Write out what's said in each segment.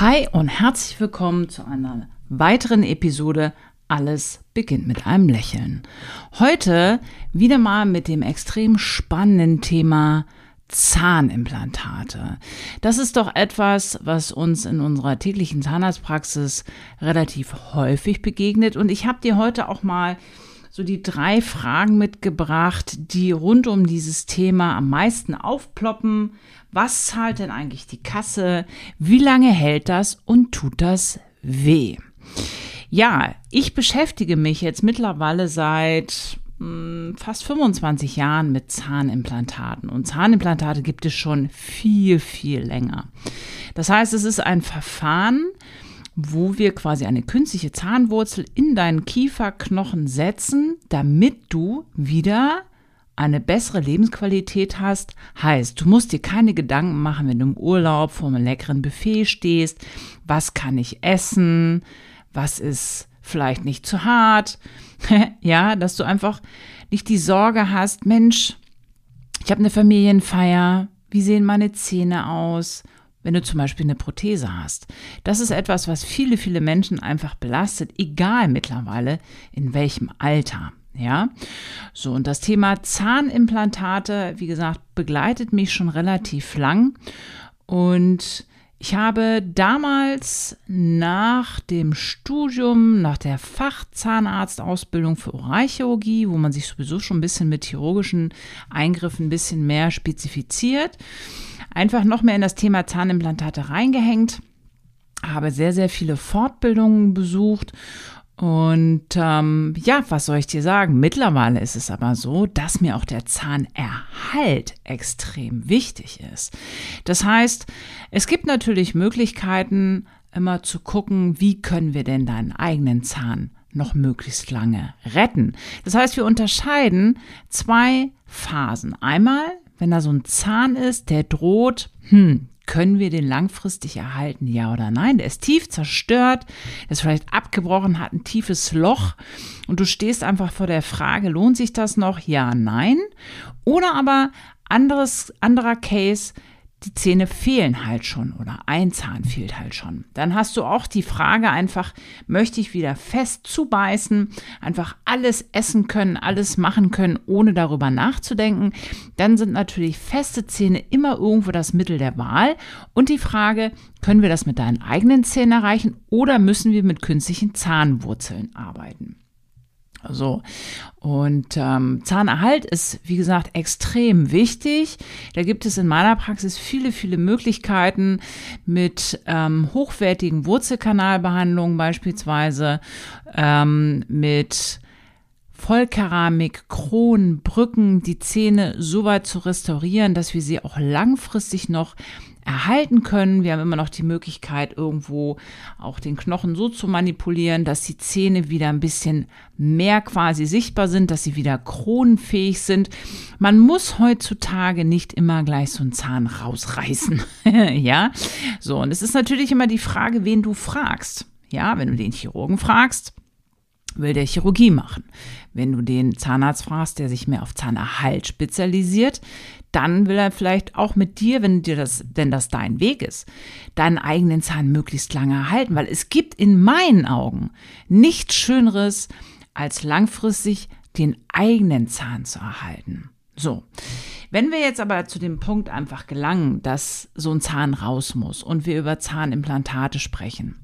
Hi und herzlich willkommen zu einer weiteren Episode Alles beginnt mit einem Lächeln. Heute wieder mal mit dem extrem spannenden Thema Zahnimplantate. Das ist doch etwas, was uns in unserer täglichen Zahnarztpraxis relativ häufig begegnet und ich habe dir heute auch mal so die drei Fragen mitgebracht, die rund um dieses Thema am meisten aufploppen. Was zahlt denn eigentlich die Kasse? Wie lange hält das und tut das weh? Ja, ich beschäftige mich jetzt mittlerweile seit hm, fast 25 Jahren mit Zahnimplantaten. Und Zahnimplantate gibt es schon viel, viel länger. Das heißt, es ist ein Verfahren, wo wir quasi eine künstliche Zahnwurzel in deinen Kieferknochen setzen, damit du wieder eine bessere Lebensqualität hast, heißt, du musst dir keine Gedanken machen, wenn du im Urlaub vor einem leckeren Buffet stehst, was kann ich essen, was ist vielleicht nicht zu hart, ja, dass du einfach nicht die Sorge hast, Mensch, ich habe eine Familienfeier, wie sehen meine Zähne aus, wenn du zum Beispiel eine Prothese hast. Das ist etwas, was viele, viele Menschen einfach belastet, egal mittlerweile in welchem Alter. Ja, so und das Thema Zahnimplantate, wie gesagt, begleitet mich schon relativ lang und ich habe damals nach dem Studium, nach der Fachzahnarztausbildung für Oralchirurgie, wo man sich sowieso schon ein bisschen mit chirurgischen Eingriffen ein bisschen mehr spezifiziert, einfach noch mehr in das Thema Zahnimplantate reingehängt, habe sehr, sehr viele Fortbildungen besucht und ähm, ja, was soll ich dir sagen? Mittlerweile ist es aber so, dass mir auch der Zahnerhalt extrem wichtig ist. Das heißt, es gibt natürlich Möglichkeiten, immer zu gucken, wie können wir denn deinen eigenen Zahn noch möglichst lange retten. Das heißt, wir unterscheiden zwei Phasen. Einmal, wenn da so ein Zahn ist, der droht, hm, können wir den langfristig erhalten, ja oder nein? Der ist tief zerstört, der ist vielleicht abgebrochen, hat ein tiefes Loch und du stehst einfach vor der Frage, lohnt sich das noch? Ja, nein. Oder aber anderes, anderer Case, die Zähne fehlen halt schon oder ein Zahn fehlt halt schon. Dann hast du auch die Frage einfach, möchte ich wieder fest zubeißen, einfach alles essen können, alles machen können, ohne darüber nachzudenken. Dann sind natürlich feste Zähne immer irgendwo das Mittel der Wahl. Und die Frage, können wir das mit deinen eigenen Zähnen erreichen oder müssen wir mit künstlichen Zahnwurzeln arbeiten? So. Und ähm, Zahnerhalt ist, wie gesagt, extrem wichtig. Da gibt es in meiner Praxis viele, viele Möglichkeiten mit ähm, hochwertigen Wurzelkanalbehandlungen beispielsweise, ähm, mit Vollkeramik, Kronen, Brücken, die Zähne so weit zu restaurieren, dass wir sie auch langfristig noch erhalten können. Wir haben immer noch die Möglichkeit, irgendwo auch den Knochen so zu manipulieren, dass die Zähne wieder ein bisschen mehr quasi sichtbar sind, dass sie wieder kronenfähig sind. Man muss heutzutage nicht immer gleich so einen Zahn rausreißen. ja, so. Und es ist natürlich immer die Frage, wen du fragst. Ja, wenn du den Chirurgen fragst, will der Chirurgie machen. Wenn du den Zahnarzt fragst, der sich mehr auf Zahnerhalt spezialisiert, dann will er vielleicht auch mit dir, wenn dir das, denn das dein Weg ist, deinen eigenen Zahn möglichst lange erhalten, weil es gibt in meinen Augen nichts Schöneres, als langfristig den eigenen Zahn zu erhalten. So. Wenn wir jetzt aber zu dem Punkt einfach gelangen, dass so ein Zahn raus muss und wir über Zahnimplantate sprechen,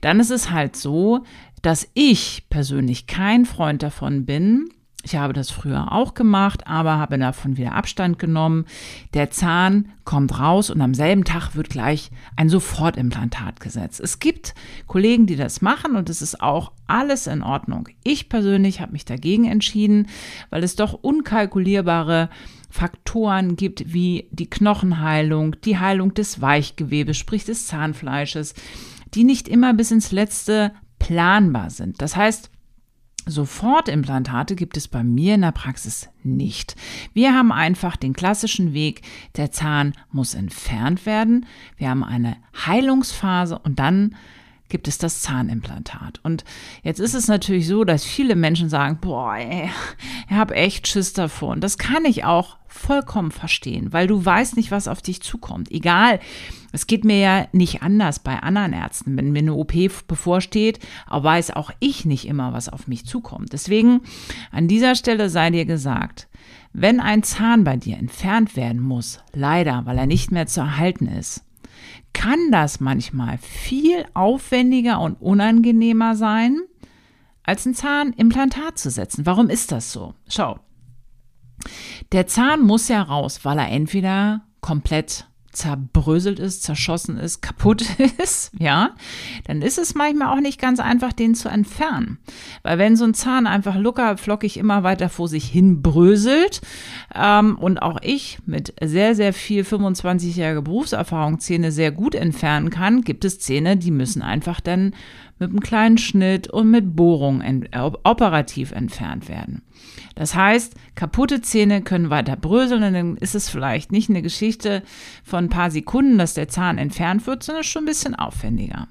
dann ist es halt so, dass ich persönlich kein Freund davon bin, ich habe das früher auch gemacht, aber habe davon wieder Abstand genommen. Der Zahn kommt raus und am selben Tag wird gleich ein Sofortimplantat gesetzt. Es gibt Kollegen, die das machen und es ist auch alles in Ordnung. Ich persönlich habe mich dagegen entschieden, weil es doch unkalkulierbare Faktoren gibt wie die Knochenheilung, die Heilung des Weichgewebes, sprich des Zahnfleisches, die nicht immer bis ins letzte planbar sind. Das heißt, Sofortimplantate gibt es bei mir in der Praxis nicht. Wir haben einfach den klassischen Weg, der Zahn muss entfernt werden. Wir haben eine Heilungsphase und dann gibt es das Zahnimplantat. Und jetzt ist es natürlich so, dass viele Menschen sagen, boah, ich habe echt Schiss davor. Und das kann ich auch vollkommen verstehen, weil du weißt nicht, was auf dich zukommt. Egal, es geht mir ja nicht anders bei anderen Ärzten. Wenn mir eine OP bevorsteht, weiß auch ich nicht immer, was auf mich zukommt. Deswegen an dieser Stelle sei dir gesagt, wenn ein Zahn bei dir entfernt werden muss, leider, weil er nicht mehr zu erhalten ist, kann das manchmal viel aufwendiger und unangenehmer sein, als ein Zahnimplantat zu setzen. Warum ist das so? Schau, der Zahn muss ja raus, weil er entweder komplett zerbröselt ist, zerschossen ist, kaputt ist, ja, dann ist es manchmal auch nicht ganz einfach, den zu entfernen. Weil wenn so ein Zahn einfach locker, flockig immer weiter vor sich hin bröselt ähm, und auch ich mit sehr, sehr viel 25-jähriger Berufserfahrung Zähne sehr gut entfernen kann, gibt es Zähne, die müssen einfach dann mit einem kleinen Schnitt und mit Bohrung operativ entfernt werden. Das heißt, kaputte Zähne können weiter bröseln und dann ist es vielleicht nicht eine Geschichte von ein paar Sekunden, dass der Zahn entfernt wird, sondern schon ein bisschen aufwendiger.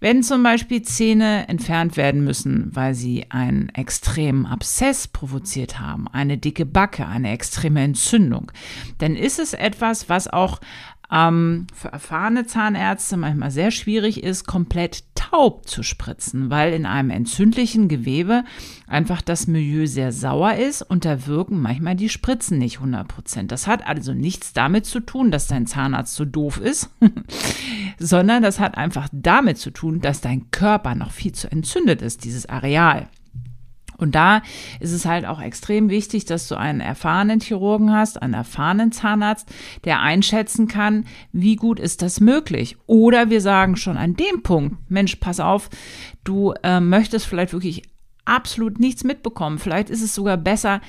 Wenn zum Beispiel Zähne entfernt werden müssen, weil sie einen extremen Abszess provoziert haben, eine dicke Backe, eine extreme Entzündung, dann ist es etwas, was auch ähm, für erfahrene Zahnärzte manchmal sehr schwierig ist, komplett taub zu spritzen, weil in einem entzündlichen Gewebe einfach das Milieu sehr sauer ist und da wirken manchmal die Spritzen nicht 100 Prozent. Das hat also nichts damit zu tun, dass dein Zahnarzt so doof ist, sondern das hat einfach damit zu tun, dass dein Körper noch viel zu entzündet ist, dieses Areal. Und da ist es halt auch extrem wichtig, dass du einen erfahrenen Chirurgen hast, einen erfahrenen Zahnarzt, der einschätzen kann, wie gut ist das möglich. Oder wir sagen schon an dem Punkt, Mensch, pass auf, du äh, möchtest vielleicht wirklich absolut nichts mitbekommen. Vielleicht ist es sogar besser,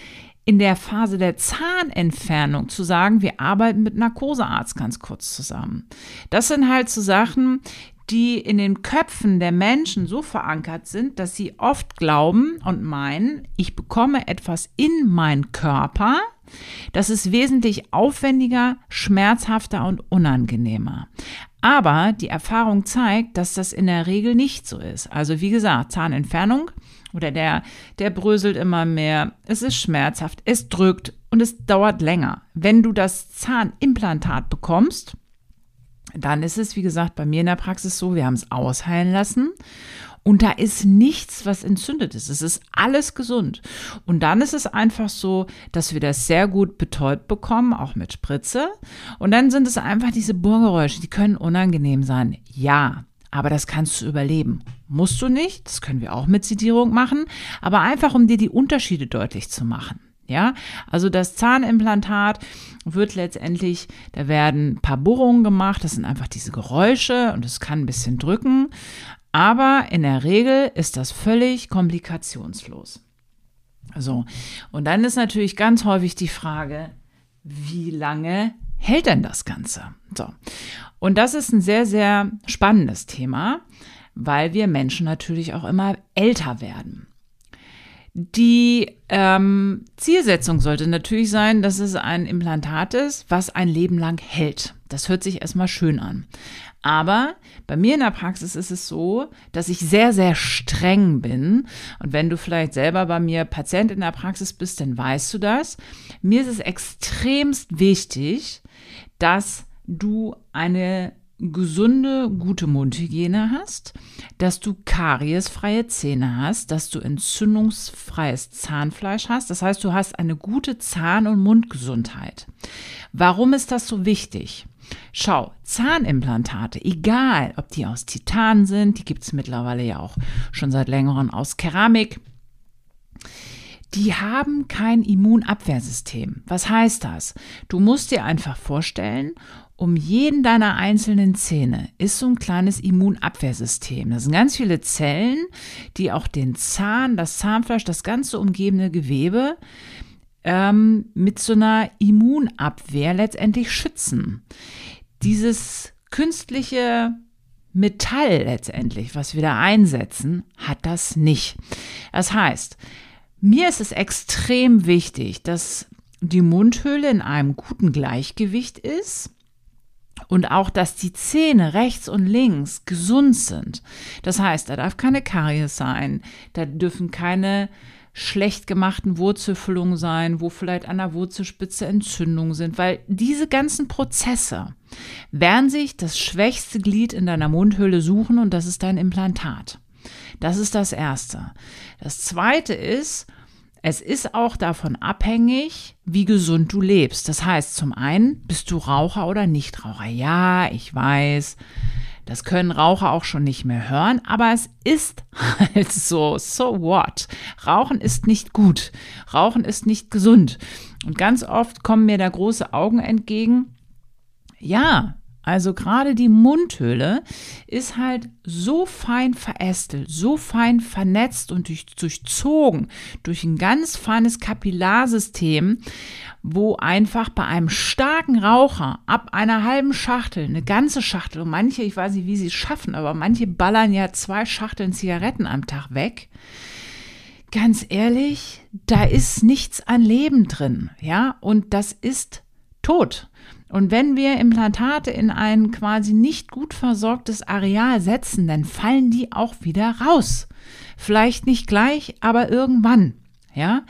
in der Phase der Zahnentfernung zu sagen, wir arbeiten mit Narkosearzt ganz kurz zusammen. Das sind halt so Sachen, die in den Köpfen der Menschen so verankert sind, dass sie oft glauben und meinen, ich bekomme etwas in meinen Körper, das ist wesentlich aufwendiger, schmerzhafter und unangenehmer. Aber die Erfahrung zeigt, dass das in der Regel nicht so ist. Also wie gesagt, Zahnentfernung oder der, der bröselt immer mehr, es ist schmerzhaft, es drückt und es dauert länger. Wenn du das Zahnimplantat bekommst, dann ist es, wie gesagt, bei mir in der Praxis so, wir haben es ausheilen lassen und da ist nichts, was entzündet ist. Es ist alles gesund. Und dann ist es einfach so, dass wir das sehr gut betäubt bekommen, auch mit Spritze. Und dann sind es einfach diese Bohrgeräusche, die können unangenehm sein. Ja, aber das kannst du überleben. Musst du nicht, das können wir auch mit Sedierung machen, aber einfach um dir die Unterschiede deutlich zu machen. Ja, also das Zahnimplantat wird letztendlich, da werden ein paar Bohrungen gemacht, das sind einfach diese Geräusche und es kann ein bisschen drücken, aber in der Regel ist das völlig komplikationslos. So, und dann ist natürlich ganz häufig die Frage, wie lange hält denn das Ganze? So, und das ist ein sehr, sehr spannendes Thema, weil wir Menschen natürlich auch immer älter werden. Die ähm, Zielsetzung sollte natürlich sein, dass es ein Implantat ist, was ein Leben lang hält. Das hört sich erstmal schön an. Aber bei mir in der Praxis ist es so, dass ich sehr, sehr streng bin. Und wenn du vielleicht selber bei mir Patient in der Praxis bist, dann weißt du das. Mir ist es extremst wichtig, dass du eine gesunde, gute Mundhygiene hast, dass du kariesfreie Zähne hast, dass du entzündungsfreies Zahnfleisch hast. Das heißt, du hast eine gute Zahn- und Mundgesundheit. Warum ist das so wichtig? Schau, Zahnimplantate, egal ob die aus Titan sind, die gibt es mittlerweile ja auch schon seit längerem aus Keramik, die haben kein Immunabwehrsystem. Was heißt das? Du musst dir einfach vorstellen, um jeden deiner einzelnen Zähne ist so ein kleines Immunabwehrsystem. Das sind ganz viele Zellen, die auch den Zahn, das Zahnfleisch, das ganze umgebende Gewebe ähm, mit so einer Immunabwehr letztendlich schützen. Dieses künstliche Metall letztendlich, was wir da einsetzen, hat das nicht. Das heißt, mir ist es extrem wichtig, dass die Mundhöhle in einem guten Gleichgewicht ist und auch, dass die Zähne rechts und links gesund sind. Das heißt, da darf keine Karies sein, da dürfen keine schlecht gemachten Wurzelfüllungen sein, wo vielleicht an der Wurzelspitze Entzündungen sind, weil diese ganzen Prozesse werden sich das schwächste Glied in deiner Mundhöhle suchen und das ist dein Implantat. Das ist das Erste. Das Zweite ist, es ist auch davon abhängig, wie gesund du lebst. Das heißt, zum einen, bist du Raucher oder Nichtraucher? Ja, ich weiß, das können Raucher auch schon nicht mehr hören, aber es ist halt so, so what? Rauchen ist nicht gut. Rauchen ist nicht gesund. Und ganz oft kommen mir da große Augen entgegen. Ja, also gerade die Mundhöhle ist halt so fein verästelt, so fein vernetzt und durch, durchzogen durch ein ganz feines Kapillarsystem, wo einfach bei einem starken Raucher ab einer halben Schachtel, eine ganze Schachtel, und manche, ich weiß nicht, wie sie es schaffen, aber manche ballern ja zwei Schachteln Zigaretten am Tag weg. Ganz ehrlich, da ist nichts an Leben drin, ja, und das ist tot. Und wenn wir Implantate in ein quasi nicht gut versorgtes Areal setzen, dann fallen die auch wieder raus. Vielleicht nicht gleich, aber irgendwann. Ja,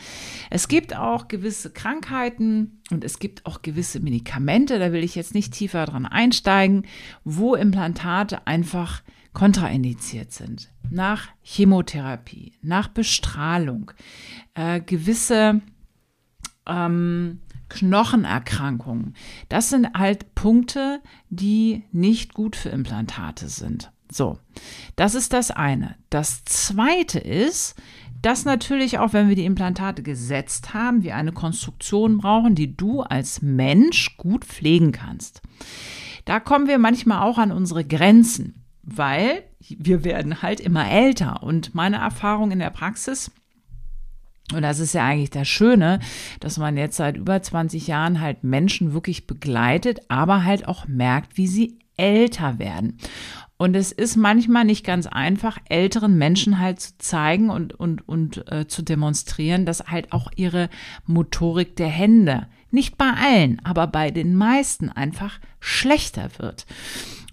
es gibt auch gewisse Krankheiten und es gibt auch gewisse Medikamente, da will ich jetzt nicht tiefer dran einsteigen, wo Implantate einfach kontraindiziert sind. Nach Chemotherapie, nach Bestrahlung, äh, gewisse ähm, Knochenerkrankungen. Das sind halt Punkte, die nicht gut für Implantate sind. So, das ist das eine. Das zweite ist, dass natürlich auch, wenn wir die Implantate gesetzt haben, wir eine Konstruktion brauchen, die du als Mensch gut pflegen kannst. Da kommen wir manchmal auch an unsere Grenzen, weil wir werden halt immer älter. Und meine Erfahrung in der Praxis und das ist ja eigentlich das Schöne, dass man jetzt seit über 20 Jahren halt Menschen wirklich begleitet, aber halt auch merkt, wie sie älter werden. Und es ist manchmal nicht ganz einfach, älteren Menschen halt zu zeigen und, und, und äh, zu demonstrieren, dass halt auch ihre Motorik der Hände, nicht bei allen, aber bei den meisten einfach schlechter wird.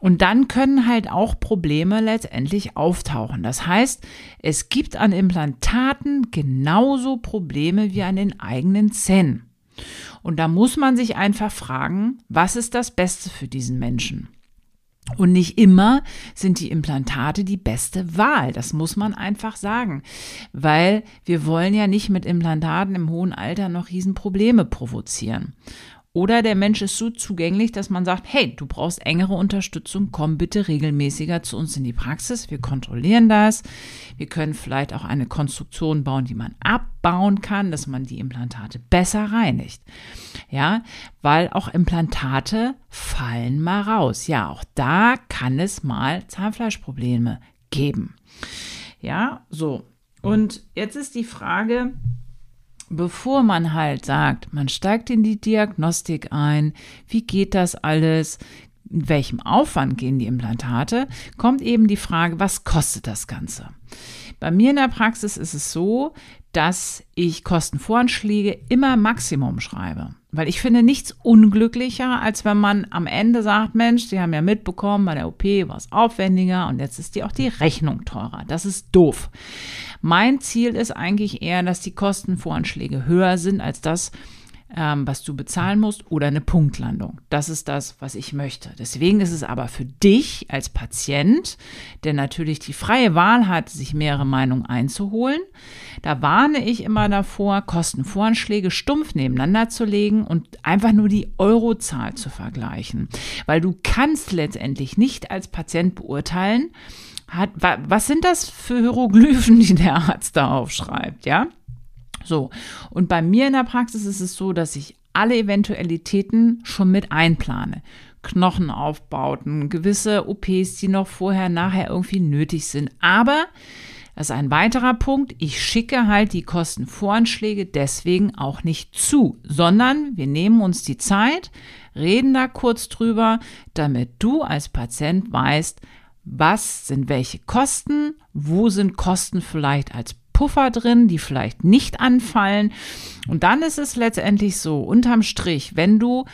Und dann können halt auch Probleme letztendlich auftauchen. Das heißt, es gibt an Implantaten genauso Probleme wie an den eigenen Zähnen. Und da muss man sich einfach fragen, was ist das Beste für diesen Menschen? Und nicht immer sind die Implantate die beste Wahl. Das muss man einfach sagen. Weil wir wollen ja nicht mit Implantaten im hohen Alter noch Riesenprobleme provozieren. Oder der Mensch ist so zugänglich, dass man sagt, hey, du brauchst engere Unterstützung, komm bitte regelmäßiger zu uns in die Praxis. Wir kontrollieren das. Wir können vielleicht auch eine Konstruktion bauen, die man abbauen kann, dass man die Implantate besser reinigt. Ja, weil auch Implantate fallen mal raus. Ja, auch da kann es mal Zahnfleischprobleme geben. Ja, so. Und jetzt ist die Frage, bevor man halt sagt, man steigt in die Diagnostik ein, wie geht das alles, in welchem Aufwand gehen die Implantate, kommt eben die Frage, was kostet das Ganze? Bei mir in der Praxis ist es so, dass ich Kostenvoranschläge immer Maximum schreibe. Weil ich finde nichts unglücklicher, als wenn man am Ende sagt, Mensch, Sie haben ja mitbekommen, bei der OP war es aufwendiger und jetzt ist die auch die Rechnung teurer. Das ist doof. Mein Ziel ist eigentlich eher, dass die Kostenvoranschläge höher sind als das, ähm, was du bezahlen musst oder eine Punktlandung. Das ist das, was ich möchte. Deswegen ist es aber für dich als Patient, der natürlich die freie Wahl hat, sich mehrere Meinungen einzuholen, da warne ich immer davor, Kostenvoranschläge stumpf nebeneinander zu legen und einfach nur die Eurozahl zu vergleichen. Weil du kannst letztendlich nicht als Patient beurteilen, hat, was sind das für Hieroglyphen, die der Arzt da aufschreibt, ja? So, und bei mir in der Praxis ist es so, dass ich alle Eventualitäten schon mit einplane. Knochenaufbauten, gewisse OPs, die noch vorher, nachher irgendwie nötig sind. Aber, das ist ein weiterer Punkt, ich schicke halt die Kostenvoranschläge deswegen auch nicht zu, sondern wir nehmen uns die Zeit, reden da kurz drüber, damit du als Patient weißt, was sind welche Kosten, wo sind Kosten vielleicht als Puffer drin, die vielleicht nicht anfallen. Und dann ist es letztendlich so, unterm Strich, wenn du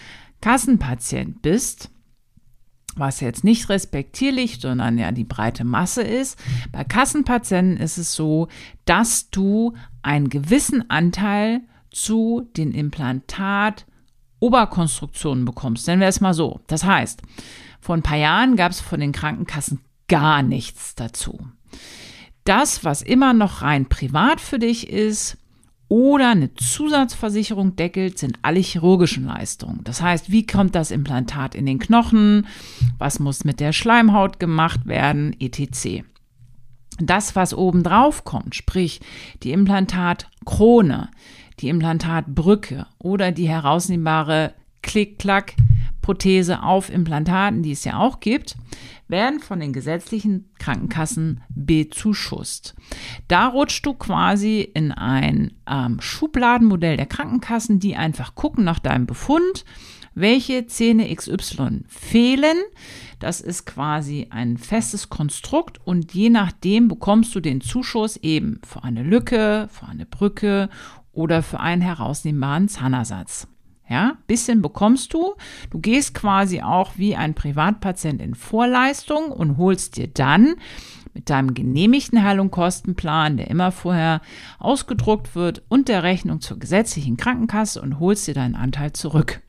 Kassenpatient bist, was jetzt nicht respektierlich, sondern ja die breite Masse ist. Bei Kassenpatienten ist es so, dass du einen gewissen Anteil zu den Implantat Oberkonstruktionen bekommst. Nennen wir es mal so. Das heißt, vor ein paar Jahren gab es von den Krankenkassen gar nichts dazu. Das, was immer noch rein privat für dich ist, oder eine Zusatzversicherung deckelt, sind alle chirurgischen Leistungen. Das heißt, wie kommt das Implantat in den Knochen? Was muss mit der Schleimhaut gemacht werden? etc. Das, was oben drauf kommt, sprich die Implantatkrone, die Implantatbrücke oder die herausnehmbare Klick-Klack-Prothese auf Implantaten, die es ja auch gibt, werden von den gesetzlichen Krankenkassen bezuschusst. Da rutschst du quasi in ein ähm, Schubladenmodell der Krankenkassen, die einfach gucken nach deinem Befund, welche Zähne XY fehlen. Das ist quasi ein festes Konstrukt und je nachdem bekommst du den Zuschuss eben für eine Lücke, für eine Brücke oder für einen herausnehmbaren Zahnersatz. Ja, bisschen bekommst du. Du gehst quasi auch wie ein Privatpatient in Vorleistung und holst dir dann mit deinem genehmigten Heil- und Kostenplan, der immer vorher ausgedruckt wird, und der Rechnung zur gesetzlichen Krankenkasse und holst dir deinen Anteil zurück.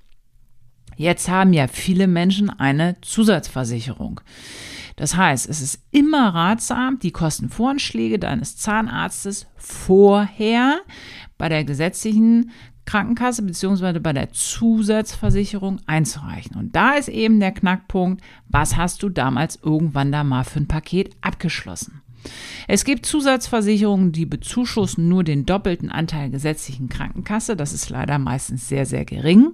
Jetzt haben ja viele Menschen eine Zusatzversicherung. Das heißt, es ist immer ratsam, die Kostenvoranschläge deines Zahnarztes vorher bei der gesetzlichen Krankenkasse bzw. bei der Zusatzversicherung einzureichen. Und da ist eben der Knackpunkt, was hast du damals irgendwann da mal für ein Paket abgeschlossen? Es gibt Zusatzversicherungen, die bezuschussen nur den doppelten Anteil gesetzlichen Krankenkasse. Das ist leider meistens sehr, sehr gering.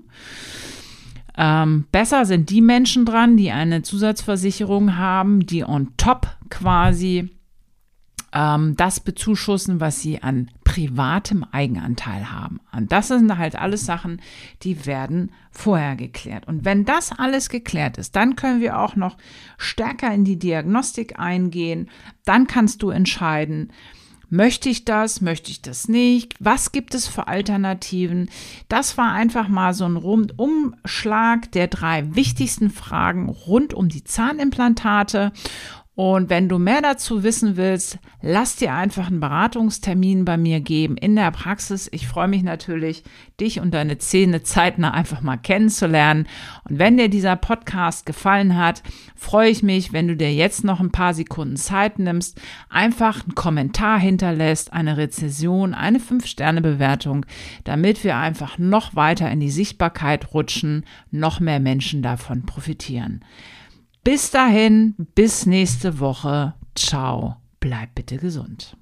Ähm, besser sind die Menschen dran, die eine Zusatzversicherung haben, die on top quasi ähm, das bezuschussen, was sie an privatem Eigenanteil haben. Und das sind halt alles Sachen, die werden vorher geklärt. Und wenn das alles geklärt ist, dann können wir auch noch stärker in die Diagnostik eingehen. Dann kannst du entscheiden, Möchte ich das? Möchte ich das nicht? Was gibt es für Alternativen? Das war einfach mal so ein Rundumschlag der drei wichtigsten Fragen rund um die Zahnimplantate. Und wenn du mehr dazu wissen willst, lass dir einfach einen Beratungstermin bei mir geben in der Praxis. Ich freue mich natürlich, dich und deine Zähne zeitnah einfach mal kennenzulernen. Und wenn dir dieser Podcast gefallen hat, freue ich mich, wenn du dir jetzt noch ein paar Sekunden Zeit nimmst, einfach einen Kommentar hinterlässt, eine Rezession, eine 5-Sterne-Bewertung, damit wir einfach noch weiter in die Sichtbarkeit rutschen, noch mehr Menschen davon profitieren. Bis dahin, bis nächste Woche. Ciao. Bleib bitte gesund.